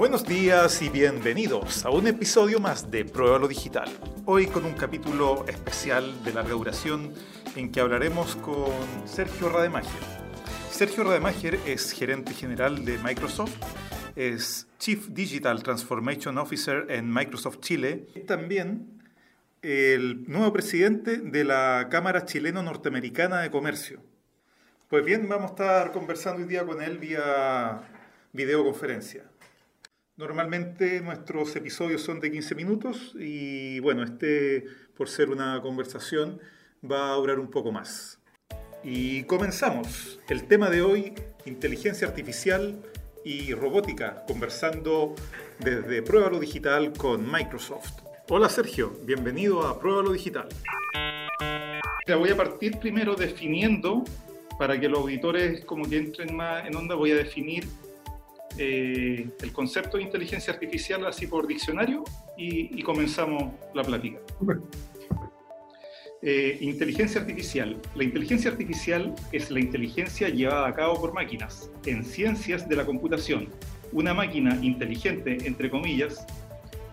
Buenos días y bienvenidos a un episodio más de Pruébalo Digital. Hoy con un capítulo especial de larga duración en que hablaremos con Sergio Rademacher. Sergio Rademacher es gerente general de Microsoft, es Chief Digital Transformation Officer en Microsoft Chile, y también el nuevo presidente de la Cámara Chileno-Norteamericana de Comercio. Pues bien, vamos a estar conversando hoy día con él vía videoconferencia. Normalmente nuestros episodios son de 15 minutos y bueno, este por ser una conversación va a durar un poco más. Y comenzamos. El tema de hoy, inteligencia artificial y robótica, conversando desde Pruébalo Digital con Microsoft. Hola Sergio, bienvenido a Pruébalo Digital. Voy a partir primero definiendo para que los auditores como que entren más en onda, voy a definir eh, el concepto de inteligencia artificial así por diccionario y, comenzamos la plática. Eh, inteligencia artificial. La inteligencia artificial es la inteligencia llevada a cabo por máquinas en ciencias de la computación. Una máquina inteligente, entre comillas,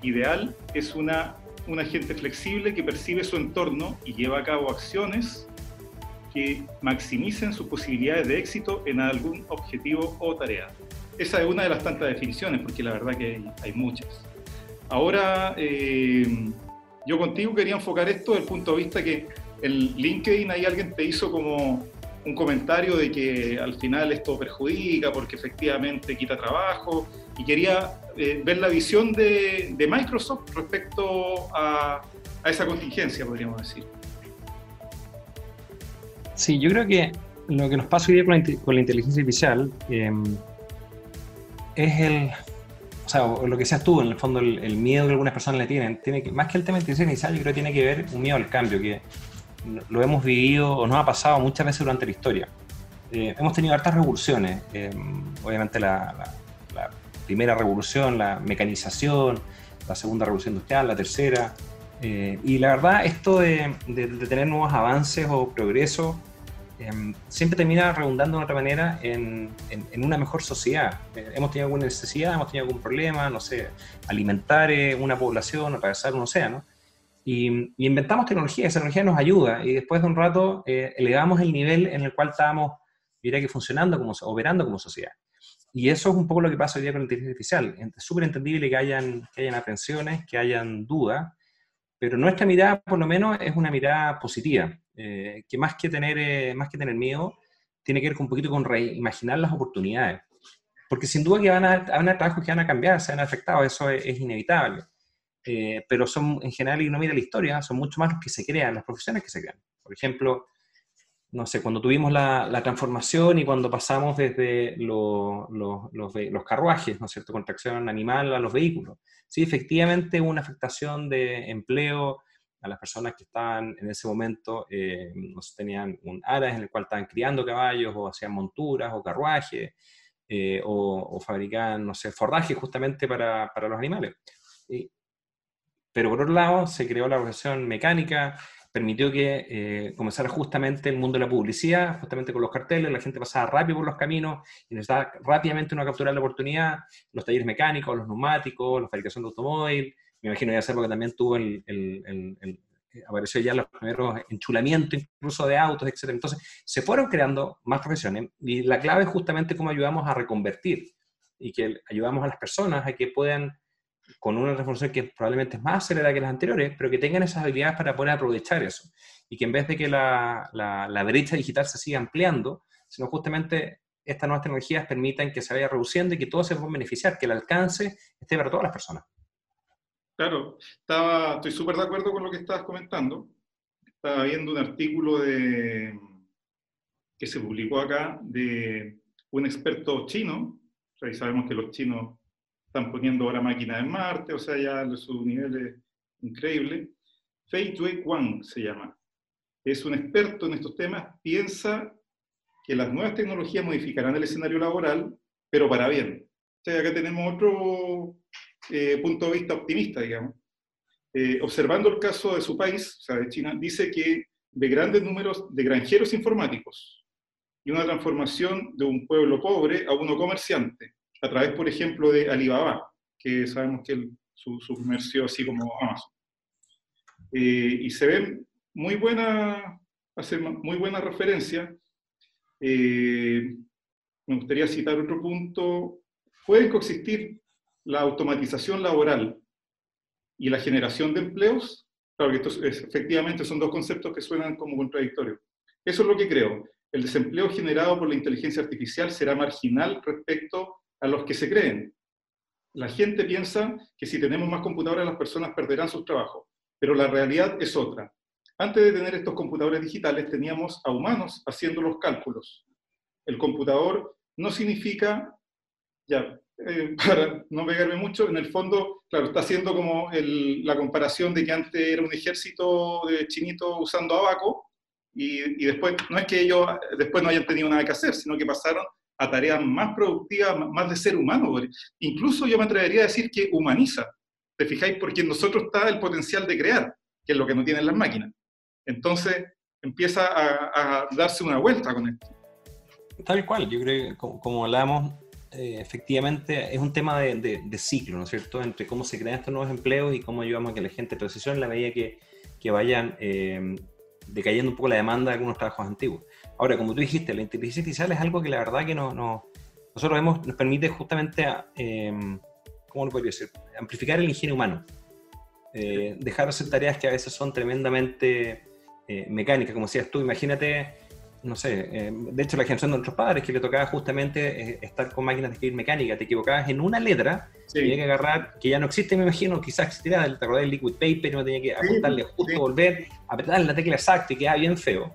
ideal, es una, un agente flexible que percibe su entorno y lleva a cabo acciones que maximicen sus posibilidades de éxito en algún objetivo o tarea. Esa es una de las tantas definiciones, porque la verdad que hay, muchas. Ahora, eh, yo contigo quería enfocar esto desde el punto de vista que en LinkedIn ahí alguien te hizo como un comentario de que al final esto perjudica porque efectivamente quita trabajo y quería eh, ver la visión de, Microsoft respecto a, a esa contingencia, podríamos decir. Sí, yo creo que lo que nos pasa hoy día con la, inteligencia artificial em, es el, o sea, lo que seas tú, en el fondo, el, miedo que algunas personas le tienen, tiene que, más que el tema de artificial, yo creo que tiene que ver un miedo al cambio, que lo hemos vivido o nos ha pasado muchas veces durante la historia. Eh, hemos tenido hartas revoluciones, em, obviamente la, primera revolución, la mecanización, la segunda revolución industrial, la tercera, eh, y la verdad, esto de, de, tener nuevos avances o progresos Em, siempre termina redundando de otra manera en, en, una mejor sociedad. Eh, hemos tenido alguna necesidad, hemos tenido algún problema, no sé, alimentar eh, una población, atravesar un océano, y, inventamos tecnología, esa tecnología nos ayuda, y después de un rato eh, elevamos el nivel en el cual estábamos, diría que funcionando, como, operando como sociedad. Y eso es un poco lo que pasa hoy día con la inteligencia artificial. Es súper entendible que hayan, que hayan aprensiones, que hayan dudas, pero nuestra mirada, por lo menos, es una mirada positiva, eh, que, más que, tener, eh, más que tener miedo, tiene que ver con un poquito con reimaginar las oportunidades. Porque sin duda que van a, haber trabajos que van a cambiar, se van a afectar, eso es, inevitable. Eh, pero son, en general, y no mira la historia, son mucho más los que se crean, las profesiones que se crean. Por ejemplo, no sé, cuando tuvimos la, la transformación y cuando pasamos desde los, los carruajes, ¿no es cierto?, con tracción animal a los vehículos sí, efectivamente hubo una afectación de empleo a las personas que estaban en ese momento, eh, tenían un aras en el cual estaban criando caballos o hacían monturas o carruajes eh, o, fabricaban, no sé, forraje justamente para, para los animales. pero por otro lado, se creó la profesión mecánica, permitió que eh, comenzara justamente el mundo de la publicidad, justamente con los carteles, la gente pasaba rápido por los caminos y necesitaba rápidamente una captura de la oportunidad, los talleres mecánicos, los neumáticos, la fabricación de automóvil, me imagino ya porque también tuvo el, el, apareció ya los primeros enchulamientos incluso de autos, etc. Entonces, se fueron creando más profesiones y la clave es justamente cómo ayudamos a reconvertir y que ayudamos a las personas a que puedan con una revolución que probablemente es más acelerada que las anteriores, pero que tengan esas habilidades para poder aprovechar eso. Y que en vez de que la, la, brecha digital se siga ampliando, sino justamente estas nuevas tecnologías permitan que se vaya reduciendo y que todos se puedan beneficiar, que el alcance esté para todas las personas. Claro, estaba, estoy súper de acuerdo con lo que estabas comentando. Estaba viendo un artículo de, que se publicó acá de un experto chino. O sabemos que los chinos están poniendo ahora máquinas en Marte, o sea, ya su nivel es increíble. Fei Tui Wang se llama. Es un experto en estos temas, piensa que las nuevas tecnologías modificarán el escenario laboral, pero para bien. O sea, acá tenemos otro eh, punto de vista optimista, digamos. Eh, observando el caso de su país, o sea, de China, dice que de grandes números de granjeros informáticos y una transformación de un pueblo pobre a uno comerciante a través, por ejemplo, de Alibaba. que sabemos que su, su, comercio así como Amazon. Eh, y se ven muy buena, hace muy buena referencia. Eh, me gustaría citar otro punto. Pueden coexistir la automatización laboral y la generación de empleos. Claro que esto efectivamente son dos conceptos que suenan como contradictorios. Eso es lo que creo. El desempleo generado por la inteligencia artificial será marginal respecto a los que se creen. La gente piensa que si tenemos más computadoras las personas perderán sus trabajos, pero la realidad es otra. Antes de tener estos computadores digitales teníamos a humanos haciendo los cálculos. El computador no significa, ya, eh, para no pegarme mucho, en el fondo, claro, está haciendo como la comparación de que antes era un ejército de chinitos usando abaco, y, y, después, no es que ellos después no hayan tenido nada que hacer, sino que pasaron a tareas más productivas, más de ser humano. Incluso yo me atrevería a decir que humaniza. ¿Te fijáis? Porque en nosotros está el potencial de crear, que es lo que no tienen las máquinas. Entonces empieza a, darse una vuelta con esto. Tal cual, yo creo que como, hablábamos, eh, efectivamente es un tema de, ciclo, ¿no es cierto? Entre cómo se crean estos nuevos empleos y cómo ayudamos a que la gente transicione en la medida que, que vayan eh, decayendo un poco la demanda de algunos trabajos antiguos. Ahora, como tú dijiste, la inteligencia artificial es algo que la verdad que no, no nosotros vemos, nos permite justamente, eh, ¿cómo lo podría decir? Amplificar el ingenio humano. Eh, dejar de hacer tareas que a veces son tremendamente eh, mecánicas, como decías tú, imagínate, no sé, eh, de hecho la generación de nuestros padres que le tocaba justamente estar con máquinas de escribir mecánica, te equivocabas en una letra, tenía que agarrar, que ya no existe, me imagino, quizás existirá, te acordás del liquid paper, no tenía que apuntarle justo, volver, apretar la tecla exacta y quedaba bien feo.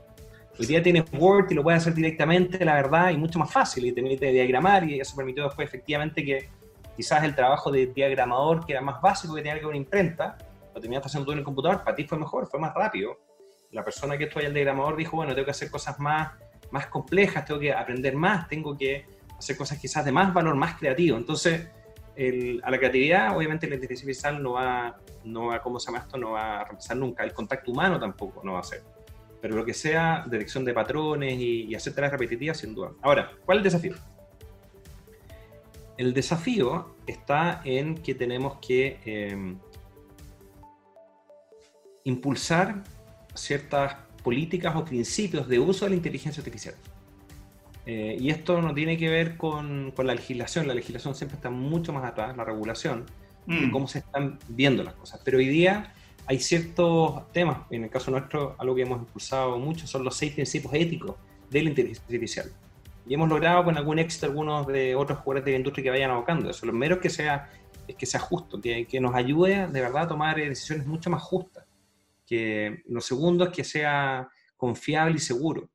Hoy día tienes Word y lo puedes hacer directamente, la verdad, y mucho más fácil, y te permite diagramar, y eso permitió después efectivamente que quizás el trabajo de diagramador, que era más básico que tenía que una imprenta, lo terminaste haciendo tú en el computador, para ti fue mejor, fue más rápido. La persona que ahí el diagramador dijo, bueno, tengo que hacer cosas más, más complejas, tengo que aprender más, tengo que hacer cosas quizás de más valor, más creativo. Entonces, a la creatividad, obviamente la inteligencia artificial no va, no va, ¿cómo se llama esto? No va a reemplazar nunca. El contacto humano tampoco no va a ser. Pero lo que sea, dirección de patrones y, hacer tareas repetitivas, sin duda. Ahora, ¿cuál es el desafío? El desafío está en que tenemos que eh, impulsar ciertas políticas o principios de uso de la inteligencia artificial. Eh, y esto no tiene que ver con, con, la legislación, la legislación siempre está mucho más atrás, la regulación, de mm. cómo se están viendo las cosas. Pero hoy día hay ciertos temas, en el caso nuestro, algo que hemos impulsado mucho son los seis principios éticos de la inteligencia artificial. Y hemos logrado con algún éxito algunos de otros jugadores de la industria que vayan abocando eso. Lo primero es que sea, es que sea justo, que, que nos ayude de verdad a tomar decisiones mucho más justas que lo segundo es que sea confiable y seguro.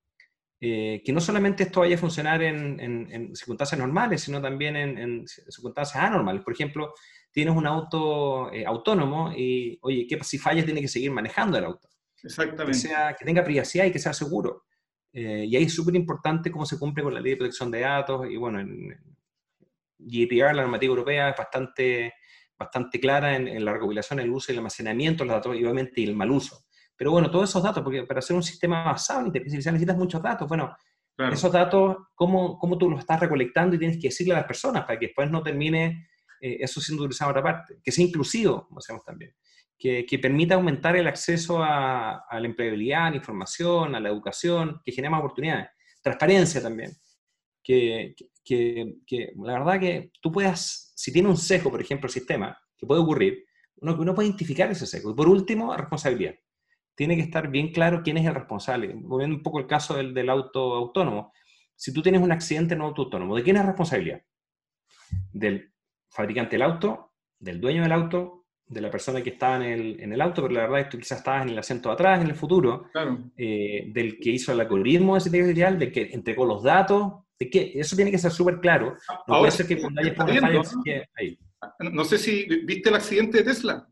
Eh, que no solamente esto vaya a funcionar en, circunstancias normales, sino también en, circunstancias anormales. Por ejemplo, tienes un auto eh, autónomo y, oye, ¿qué si fallas tiene que seguir manejando el auto? Exactamente. Que, sea, que tenga privacidad y que sea seguro. Eh, y ahí es súper importante cómo se cumple con la ley de protección de datos. Y bueno, en GDPR, la normativa europea, es bastante bastante clara en, la recopilación, el uso y el almacenamiento de los datos, y obviamente el mal uso. Pero bueno, todos esos datos, porque para hacer un sistema basado en inteligencia artificial necesitas muchos datos. Bueno, esos datos, ¿cómo, ¿cómo, tú los estás recolectando y tienes que decirle a las personas para que después no termine eh, eso siendo utilizado en otra parte? Que sea inclusivo, como decíamos también. Que, que, permita aumentar el acceso a, a, la empleabilidad, a la información, a la educación, que genere más oportunidades. Transparencia también. Que, que, que, la verdad que tú puedas si tiene un sesgo, por ejemplo, el sistema, que puede ocurrir, uno, uno puede identificar ese sesgo. Y por último, responsabilidad. Tiene que estar bien claro quién es el responsable. Volviendo un poco el caso del, del auto autónomo. Si tú tienes un accidente en un auto autónomo, ¿de quién es responsabilidad? Del fabricante del auto, del dueño del auto, de la persona que estaba en el, en el auto, pero la verdad es que tú quizás estabas en el asiento de atrás en el futuro, eh, del que hizo el algoritmo de ese artificial, del que entregó los datos, que eso tiene que ser súper claro. No puede ser que cuando haya ¿no? ahí. No sé si viste el accidente de Tesla.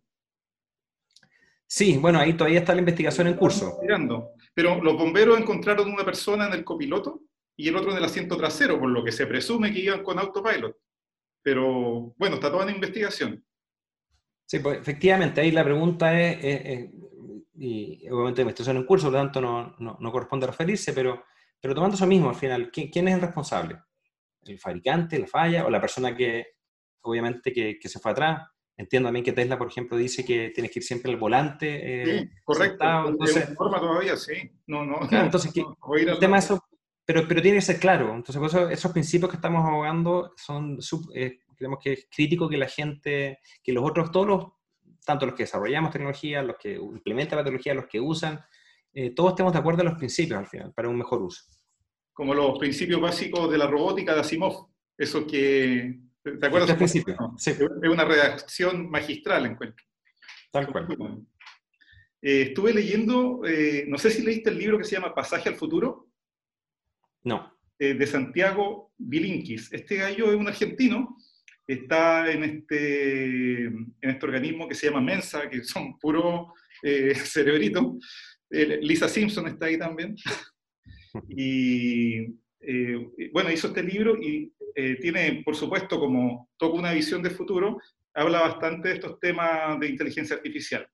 Sí, bueno, ahí todavía está la investigación en curso. Mirando. Pero los bomberos encontraron una persona en el copiloto y el otro en el asiento trasero, por lo que se presume que iban con autopilot. Pero bueno, está toda en investigación. Sí, pues efectivamente, ahí la pregunta es, y obviamente investigación en curso, por lo tanto no, no, no corresponde referirse, pero pero tomando eso mismo, al final, ¿quién, es el responsable? ¿El fabricante, la falla o la persona que obviamente, que, que se fue atrás. Entiendo también que Tesla, por ejemplo, dice que tienes que ir siempre al volante. Eh, sí, correcto. Entonces, forma todavía, sí. No, no. entonces, el tema eso, pero, pero tiene que ser claro. Entonces, esos principios que estamos abogando son, eh, creemos que es crítico que la gente, que los otros, todos los, tanto los que desarrollamos tecnología, los que implementan la tecnología, los que usan, eh, todos estemos de acuerdo en los principios al final, para un mejor uso. Como los principios básicos de la robótica de Asimov, eso que ¿Te acuerdas? Este principio. Sí. Es una redacción magistral, encuentro. Tal cual. Eh, estuve leyendo, eh, no sé si leíste el libro que se llama Pasaje al Futuro. No. Eh, de Santiago Bilinkis. Este gallo es un argentino, está en este, en este organismo que se llama Mensa, que son puro cerebritos. Lisa Simpson está ahí también. y bueno, hizo este libro y eh, tiene, por supuesto, como toca una visión de futuro, habla bastante de estos temas de inteligencia artificial.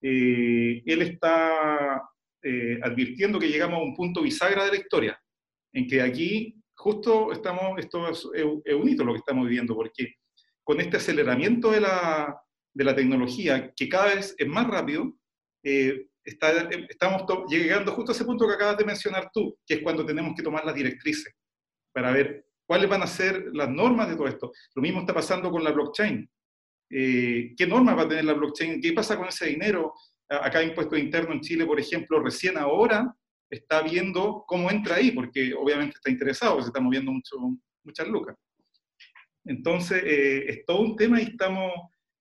Eh, él está eh, advirtiendo que llegamos a un punto bisagra de la historia, en que aquí justo estamos, esto es, un hito lo que estamos viviendo, porque con este aceleramiento de la, de la tecnología, que cada vez es más rápido, está, estamos llegando justo a ese punto que acabas de mencionar tú, que es cuando tenemos que tomar las directrices para ver ¿Cuáles van a ser las normas de todo esto? Lo mismo está pasando con la blockchain. Eh, ¿Qué normas va a tener la blockchain? ¿Qué pasa con ese dinero? Acá impuesto interno en Chile, por ejemplo, recién ahora está viendo cómo entra ahí, porque obviamente está interesado, se está moviendo mucho, muchas lucas. Entonces, eh, es todo un tema y estamos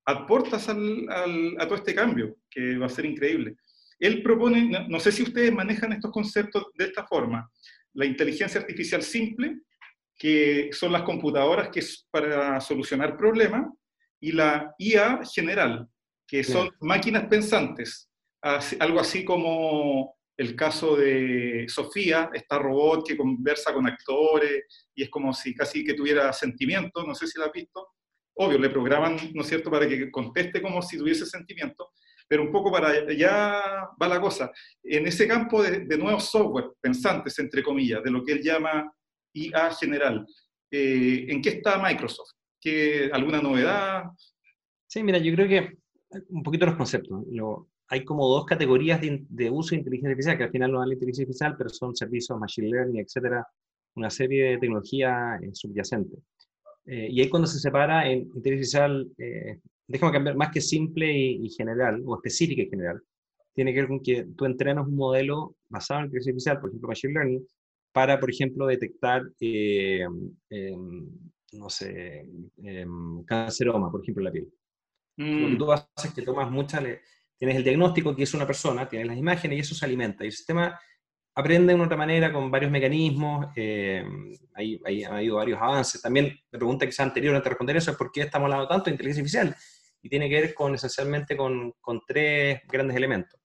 a puertas a todo este cambio, que va a ser increíble. Él propone, no sé si ustedes manejan estos conceptos de esta forma, la inteligencia artificial simple, que son las computadoras que es para solucionar problemas, y la IA general, que son máquinas pensantes, algo así como el caso de Sofía, esta robot que conversa con actores y es como si casi que tuviera sentimiento, no sé si la has visto. Obvio, le programan, ¿no es cierto?, para que conteste como si tuviese sentimiento, pero un poco para allá va la cosa. En ese campo de, de nuevos software pensantes, entre comillas, de lo que él llama IA general. Eh, ¿En qué está Microsoft? ¿Qué, ¿Alguna novedad? Sí, mira, yo creo que un poquito los conceptos. Lo, hay como dos categorías de, uso de inteligencia artificial, que al final no dan la inteligencia artificial, pero son servicios, machine learning, etcétera, una serie de tecnología eh, subyacente. Eh, y ahí cuando se separa en inteligencia artificial, eh, déjame cambiar, más que simple y, y, general, o específica y general, tiene que ver con que tú entrenas un modelo basado en inteligencia artificial, por ejemplo, machine learning, para, por ejemplo, detectar, eh, em, no sé, eh, canceroma, por ejemplo, en la piel. Lo que mm. tú haces es que tomas muchas, tienes el diagnóstico que es una persona, tienes las imágenes y eso se alimenta. Y el sistema aprende de otra manera con varios mecanismos, eh, hay, ha habido varios avances. También la pregunta que sea anterior antes de responder eso es por qué estamos hablando tanto de inteligencia artificial. Y tiene que ver con esencialmente con, con tres grandes elementos.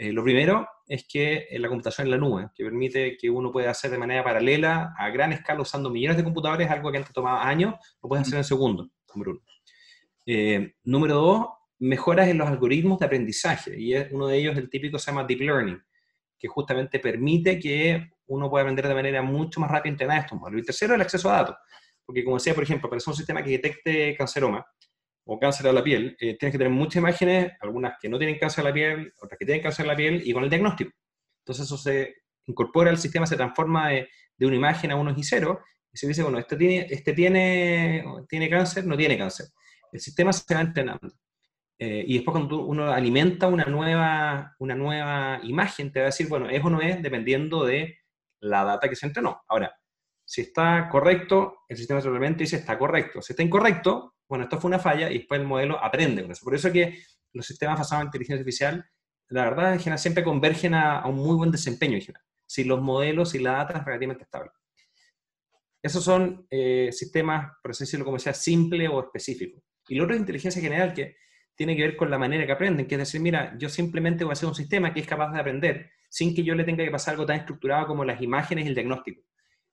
Eh, lo primero es que la computación en la nube, que permite que uno pueda hacer de manera paralela, a gran escala, usando millones de computadores, algo que antes tomaba años, lo puedes hacer en segundos, número uno. Eh, número dos, mejoras en los algoritmos de aprendizaje, y uno de ellos, el típico, se llama Deep Learning, que justamente permite que uno pueda aprender de manera mucho más rápida y entrenar estos modelos. Y tercero, el acceso a datos, porque como decía, por ejemplo, para hacer un sistema que detecte canceroma, o cáncer de la piel, eh, tienes que tener muchas imágenes, algunas que no tienen cáncer de la piel, otras que tienen cáncer de la piel, y con el diagnóstico. Entonces eso se incorpora al sistema, se transforma de, una imagen a unos y cero, y se dice, bueno, este tiene, este tiene, tiene cáncer, no tiene cáncer. El sistema se va entrenando. Eh, y después cuando uno alimenta una nueva, una nueva imagen, te va a decir, bueno, es o no es, dependiendo de la data que se entrenó. Ahora, si está correcto, el sistema simplemente dice está correcto. Si está incorrecto, bueno, esto fue una falla y después el modelo aprende eso. Por eso que los sistemas basados en inteligencia artificial, la verdad, en general siempre convergen a, un muy buen desempeño. Si los modelos y la data es relativamente estable. Esos son eh, sistemas, por así decirlo, como sea, simple o específico. Y lo otro es inteligencia general, que tiene que ver con la manera que aprenden, que es decir, mira, yo simplemente voy a hacer un sistema que es capaz de aprender sin que yo le tenga que pasar algo tan estructurado como las imágenes y el diagnóstico,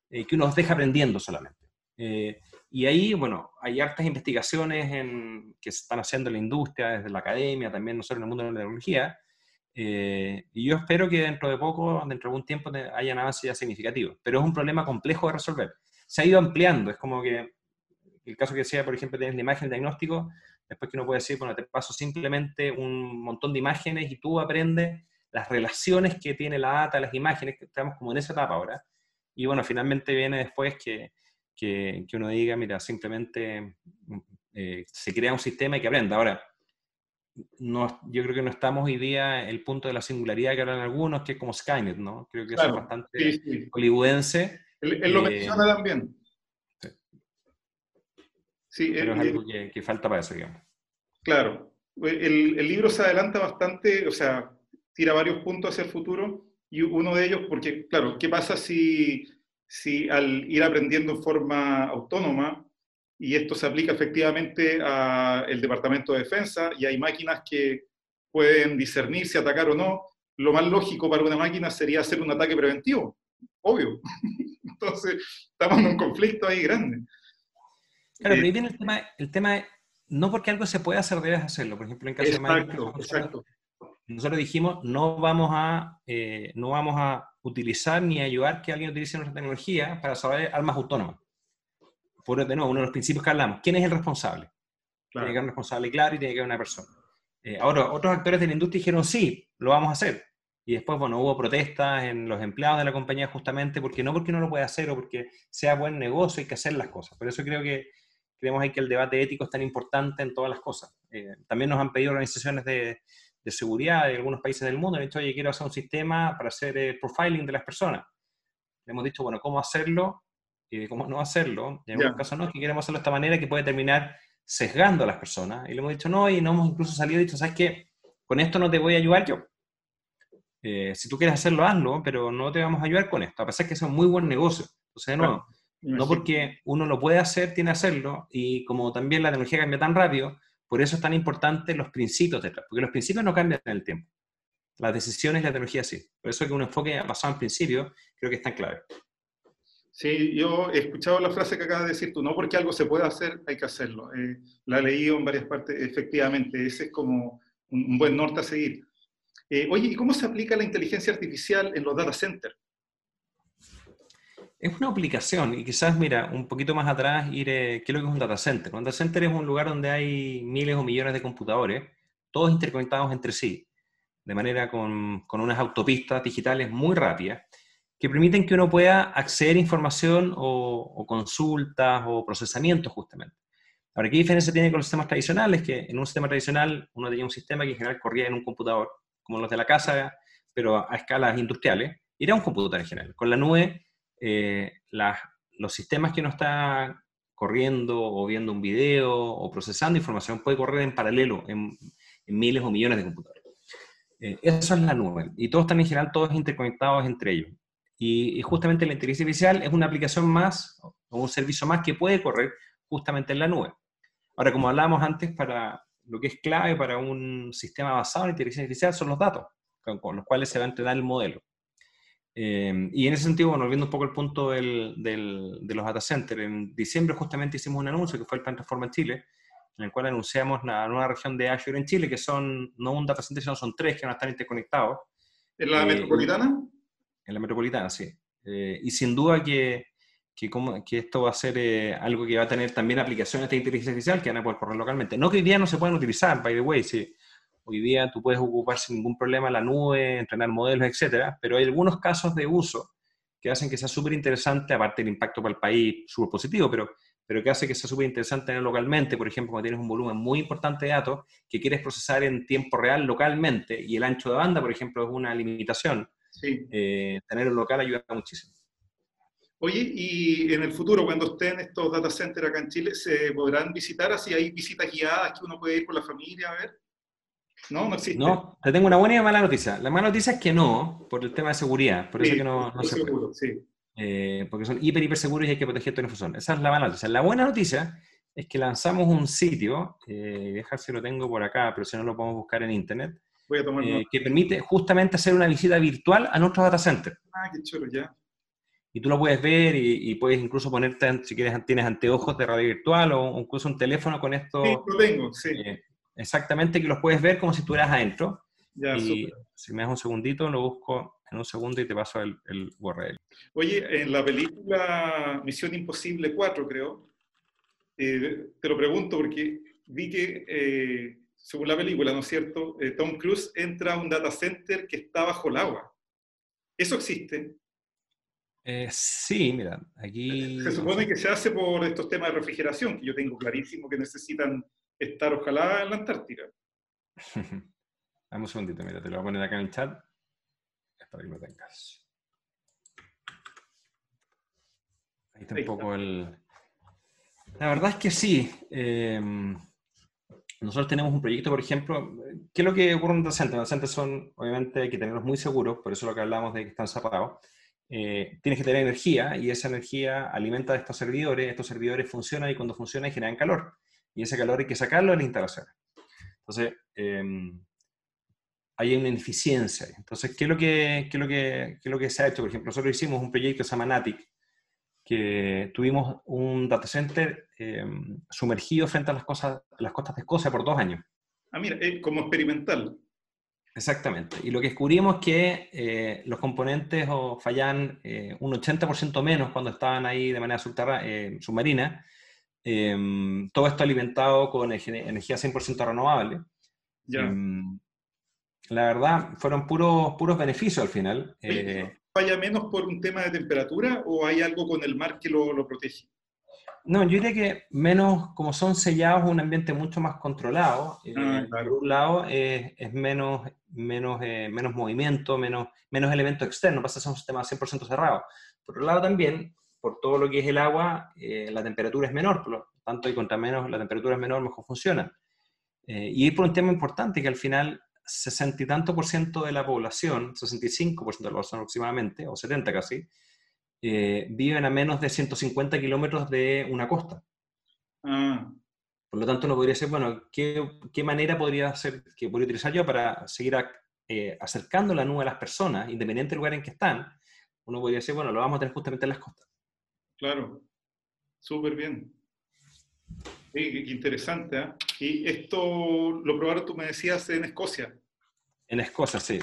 eh, que uno los deja aprendiendo solamente. Eh, y ahí, bueno, hay hartas investigaciones en, que se están haciendo en la industria, desde la academia, también nosotros en el mundo de la tecnología, eh, y yo espero que dentro de poco, dentro de algún tiempo, hayan avances ya significativos. Pero es un problema complejo de resolver. Se ha ido ampliando, es como que el caso que decía, por ejemplo, tienes la imagen de diagnóstico, después que uno puede decir, bueno, te paso simplemente un montón de imágenes y tú aprendes las relaciones que tiene la data, las imágenes, que estamos como en esa etapa ahora. Y bueno, finalmente viene después que, que, uno diga, mira, simplemente eh, se crea un sistema y que aprenda. Ahora, no, yo creo que no estamos hoy día en el punto de la singularidad que hablan algunos, que es como Skynet, ¿no? Creo que eso es bastante hollywoodense. Él, lo eh, menciona también. Sí. Pero es algo que, falta para eso, digamos. Claro. El, el, libro se adelanta bastante, o sea, tira varios puntos hacia el futuro y uno de ellos, porque, claro, ¿qué pasa si, si al ir aprendiendo en forma autónoma y esto se aplica efectivamente al Departamento de Defensa y hay máquinas que pueden discernir si atacar o no. Lo más lógico para una máquina sería hacer un ataque preventivo, obvio. Entonces, estamos en un conflicto ahí grande. Claro, pero ahí eh, viene el tema, el tema no porque algo se pueda hacer, debes hacerlo. Por ejemplo, en caso exacto, de exacto. Nosotros dijimos, no vamos, a, eh, no vamos a utilizar ni ayudar que alguien utilice nuestra tecnología para saber armas autónomas por de nuevo, uno de los principios que hablamos, ¿quién es el responsable? Tiene que haber un responsable claro y tiene que haber una persona. Eh, ahora, otros actores de la industria dijeron, sí, lo vamos a hacer. Y después, bueno, hubo protestas en los empleados de la compañía justamente porque no porque no lo puede hacer o porque sea buen negocio, hay que hacer las cosas. Por eso creo que creemos ahí que el debate ético es tan importante en todas las cosas. Eh, también nos han pedido organizaciones de, de, seguridad de algunos países del mundo, han dicho, oye, quiero hacer un sistema para hacer el profiling de las personas. Le hemos dicho, bueno, ¿cómo hacerlo? y cómo no hacerlo. Y en algunos casos no, que queremos hacerlo de esta manera que puede terminar sesgando a las personas. Y le hemos dicho no, y no hemos incluso salido y dicho, ¿sabes qué? Con esto no te voy a ayudar yo. Eh, si tú quieres hacerlo, hazlo, pero no te vamos a ayudar con esto, a pesar que es un muy buen negocio. Entonces, de nuevo, no porque uno lo puede hacer, tiene que hacerlo, y como también la tecnología cambia tan rápido, por eso es tan importante los principios detrás, porque los principios no cambian en el tiempo. Las decisiones la tecnología sí. Por eso es que un enfoque basado en principios creo que es tan clave. Sí, yo he escuchado la frase que acabas de decir tú, no porque algo se puede hacer, hay que hacerlo. Eh, la he leído en varias partes, efectivamente, ese es como un, buen norte a seguir. Eh, oye, ¿y cómo se aplica la inteligencia artificial en los data centers? Es una aplicación, y quizás, mira, un poquito más atrás, ir, eh, ¿qué es lo que es un data center? Un data center es un lugar donde hay miles o millones de computadores, todos interconectados entre sí, de manera con, con unas autopistas digitales muy rápidas, que permiten que uno pueda acceder a información o, consultas o procesamiento justamente. Ahora, ¿qué diferencia tiene con los sistemas tradicionales? Que en un sistema tradicional uno tenía un sistema que en general corría en un computador, como los de la casa, pero a escalas industriales, y era un computador en general. Con la nube, eh, los sistemas que uno está corriendo o viendo un video o procesando información puede correr en paralelo en, miles o millones de computadores. Eh, eso es la nube. Y todos están en general, todos interconectados entre ellos. Y, justamente la inteligencia artificial es una aplicación más o un servicio más que puede correr justamente en la nube. Ahora, como hablábamos antes, para lo que es clave para un sistema basado en inteligencia artificial son los datos con, los cuales se va a entrenar el modelo. Eh, y en ese sentido, bueno, volviendo un poco al punto del, del, de los data centers, en diciembre justamente hicimos un anuncio que fue el Plan Transforma en Chile, en el cual anunciamos la nueva región de Azure en Chile, que son no un data center, sino son tres que van a estar interconectados. ¿En la eh, metropolitana? en la metropolitana, sí. Eh, y sin duda que, que, como, que, esto va a ser eh, algo que va a tener también aplicaciones de inteligencia artificial que van a poder correr localmente. No que hoy día no se puedan utilizar, by the way, sí. Hoy día tú puedes ocupar sin ningún problema la nube, entrenar modelos, etcétera, pero hay algunos casos de uso que hacen que sea súper interesante, aparte del impacto para el país súper positivo, pero, pero que hace que sea súper interesante tener localmente, por ejemplo, cuando tienes un volumen muy importante de datos que quieres procesar en tiempo real localmente y el ancho de banda, por ejemplo, es una limitación Sí. Eh, tener un local ayuda muchísimo. Oye, y en el futuro, cuando estén estos data centers acá en Chile, ¿se podrán visitar? Así hay visitas guiadas que uno puede ir con la familia a ver. No, no existe. No, te tengo una buena y una mala noticia. La mala noticia es que no, por el tema de seguridad. Por eso que no, no se seguro, Sí. Eh, porque son hiper, hiper seguros y hay que proteger la información. Esa es la mala noticia. La buena noticia es que lanzamos un sitio, eh, dejar si lo tengo por acá, pero si no lo podemos buscar en internet, eh, que permite justamente hacer una visita virtual a nuestros data centers. Ah, qué chulo, ya. Y tú lo puedes ver y, puedes incluso ponerte, si quieres, tienes anteojos de radio virtual o incluso un teléfono con esto. Sí, lo tengo, sí. Eh, exactamente, que los puedes ver como si estuvieras adentro. Ya, y si me das un segundito, lo busco en un segundo y te paso el, el URL. Oye, en la película Misión Imposible 4, creo, eh, te lo pregunto porque vi que, eh, según la película, ¿no es cierto? Eh, Tom Cruise entra a un data center que está bajo el agua. ¿Eso existe? sí, mira, aquí... Se supone que se hace por estos temas de refrigeración, que yo tengo clarísimo que necesitan estar ojalá en la Antártida. Dame un segundito, mira, te lo voy a poner acá en el chat. Es para que lo tengas. Ahí está un poco el... La verdad es que sí. Em, nosotros tenemos un proyecto, por ejemplo, ¿qué es lo que ocurre en un data Los centers son, obviamente, hay que tenerlos muy seguros, por eso lo que hablamos de que están separados. Eh, tienes que tener energía y esa energía alimenta a estos servidores, estos servidores funcionan y cuando funcionan generan calor. Y ese calor hay que sacarlo de la instalación. Entonces, em, hay una ineficiencia. Entonces, ¿qué es, lo que, qué es lo que, qué es lo que se ha hecho? Por ejemplo, nosotros hicimos un proyecto que se llama NATIC, que tuvimos un data center em, sumergido frente a las, cosas, las costas de Escocia por dos años. Ah, mira, como experimental. Exactamente. Y lo que descubrimos es que eh, los componentes o fallan eh, un 80% menos cuando estaban ahí de manera eh, submarina. Em, todo esto alimentado con energía 100% renovable. Ya. Em, la verdad, fueron puros, puros beneficios al final falla menos por un tema de temperatura o hay algo con el mar que lo, lo protege? No, yo diría que menos, como son sellados, un ambiente mucho más controlado. Eh, ah, por un lado, es menos, menos, eh, menos movimiento, menos, menos elementos externos, pasa a ser un sistema 100% cerrado. Por otro lado, también, por todo lo que es el agua, eh, la temperatura es menor, por lo tanto, y contra menos la temperatura es menor, mejor funciona. y por un tema importante, que al final 60 y tanto por ciento de la población, 65 por ciento de la población aproximadamente, o 70 casi, eh, viven a menos de 150 kilómetros de una costa. Ah. Por lo tanto, uno podría decir, bueno, ¿qué, qué manera podría, ser, que podría utilizar yo para seguir eh, acercando la nube a las personas, independiente del lugar en que están? Uno podría decir, bueno, lo vamos a tener justamente en las costas. Claro, súper bien. Sí, qué interesante. ¿eh? Y esto lo probaron, tú me decías, en Escocia. En Escocia, sí.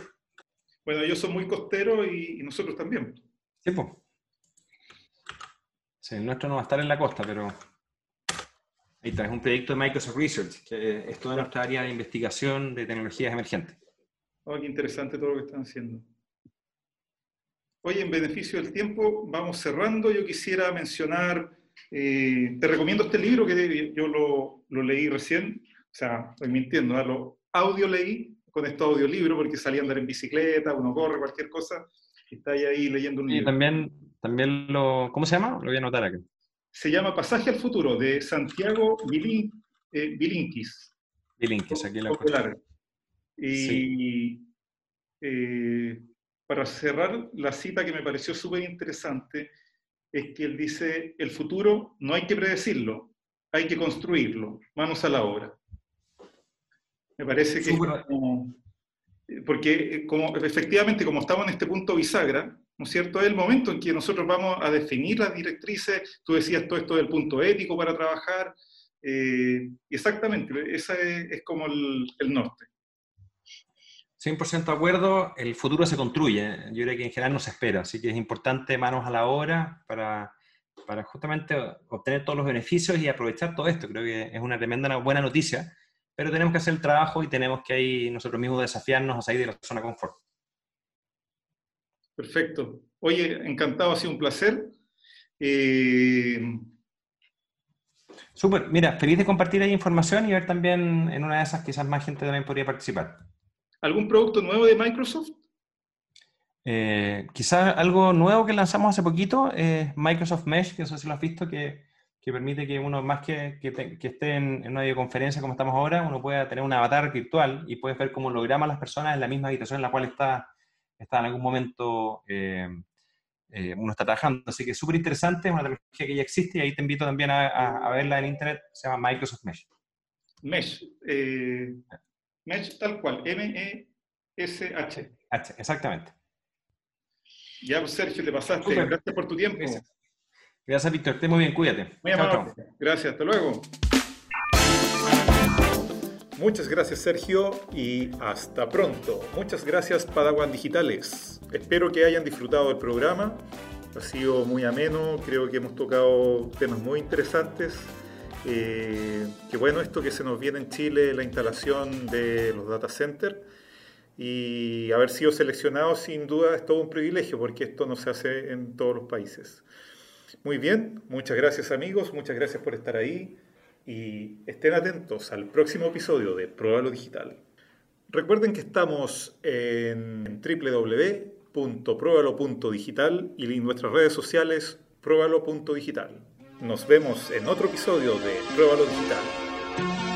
Bueno, ellos son muy costeros y, nosotros también. Sí, pues. Sí, el nuestro no va a estar en la costa, pero ahí está, es un proyecto de Microsoft Research, que es toda nuestra área de investigación de tecnologías emergentes. Oh, qué interesante todo lo que están haciendo. Oye, en beneficio del tiempo, vamos cerrando. Yo quisiera mencionar eh, te recomiendo este libro que yo lo, lo, leí recién, o sea, estoy mintiendo, ¿no? lo audio leí con este audiolibro porque salía a andar en bicicleta, uno corre, cualquier cosa, y está ahí leyendo un libro. Y también, también lo, ¿cómo se llama? Lo voy a anotar aquí. Se llama Pasaje al Futuro, de Santiago Bilin, eh, Bilinkis. Bilinkis, aquí lo Y eh, para cerrar la cita que me pareció súper interesante, es que él dice, el futuro no hay que predecirlo, hay que construirlo, manos a la obra. Me parece que... porque eh, como, efectivamente, como estamos en este punto bisagra, ¿no es cierto? Es el momento en que nosotros vamos a definir las directrices, tú decías todo esto del punto ético para trabajar, eh, exactamente, ese es, como el norte. 100% de acuerdo, el futuro se construye, yo creo que en general no se espera, así que es importante manos a la obra para, para justamente obtener todos los beneficios y aprovechar todo esto. Creo que es una tremenda, una buena noticia, pero tenemos que hacer el trabajo y tenemos que ahí nosotros mismos desafiarnos a salir de la zona de confort. Perfecto. Oye, encantado, ha sido un placer. Eh... Súper, mira, feliz de compartir ahí información y ver también en una de esas quizás más gente también podría participar. ¿Algún producto nuevo de Microsoft? Eh, quizás algo nuevo que lanzamos hace poquito es Microsoft Mesh, que no sé si lo has visto, que, permite que uno, más que, que, esté en, una videoconferencia como estamos ahora, uno pueda tener un avatar virtual y puedes ver cómo holograma a las personas en la misma habitación en la cual está, está en algún momento eh, eh, uno está trabajando. Así que es súper interesante, es una tecnología que ya existe y ahí te invito también a, a, verla en internet, se llama Microsoft Mesh. Mesh. Mesh tal cual, M-E-S-H. H, exactamente. Ya, pues, Sergio, te pasaste. Gracias por tu tiempo. Gracias, Víctor. Esté muy bien, cuídate. Muy amable. Gracias, hasta luego. Muchas gracias, Sergio, y hasta pronto. Muchas gracias, Padawan Digitales. Espero que hayan disfrutado del programa. Ha sido muy ameno, creo que hemos tocado temas muy interesantes Eh, bueno esto que se nos viene en Chile, la instalación de los data centers y haber sido seleccionado sin duda es todo un privilegio porque esto no se hace en todos los países. Muy bien, muchas gracias amigos, muchas gracias por estar ahí y estén atentos al próximo episodio de Pruébalo Digital. Recuerden que estamos en www.pruébalo.digital y en nuestras redes sociales pruébalo.digital. Nos vemos en otro episodio de Pruébalo Digital.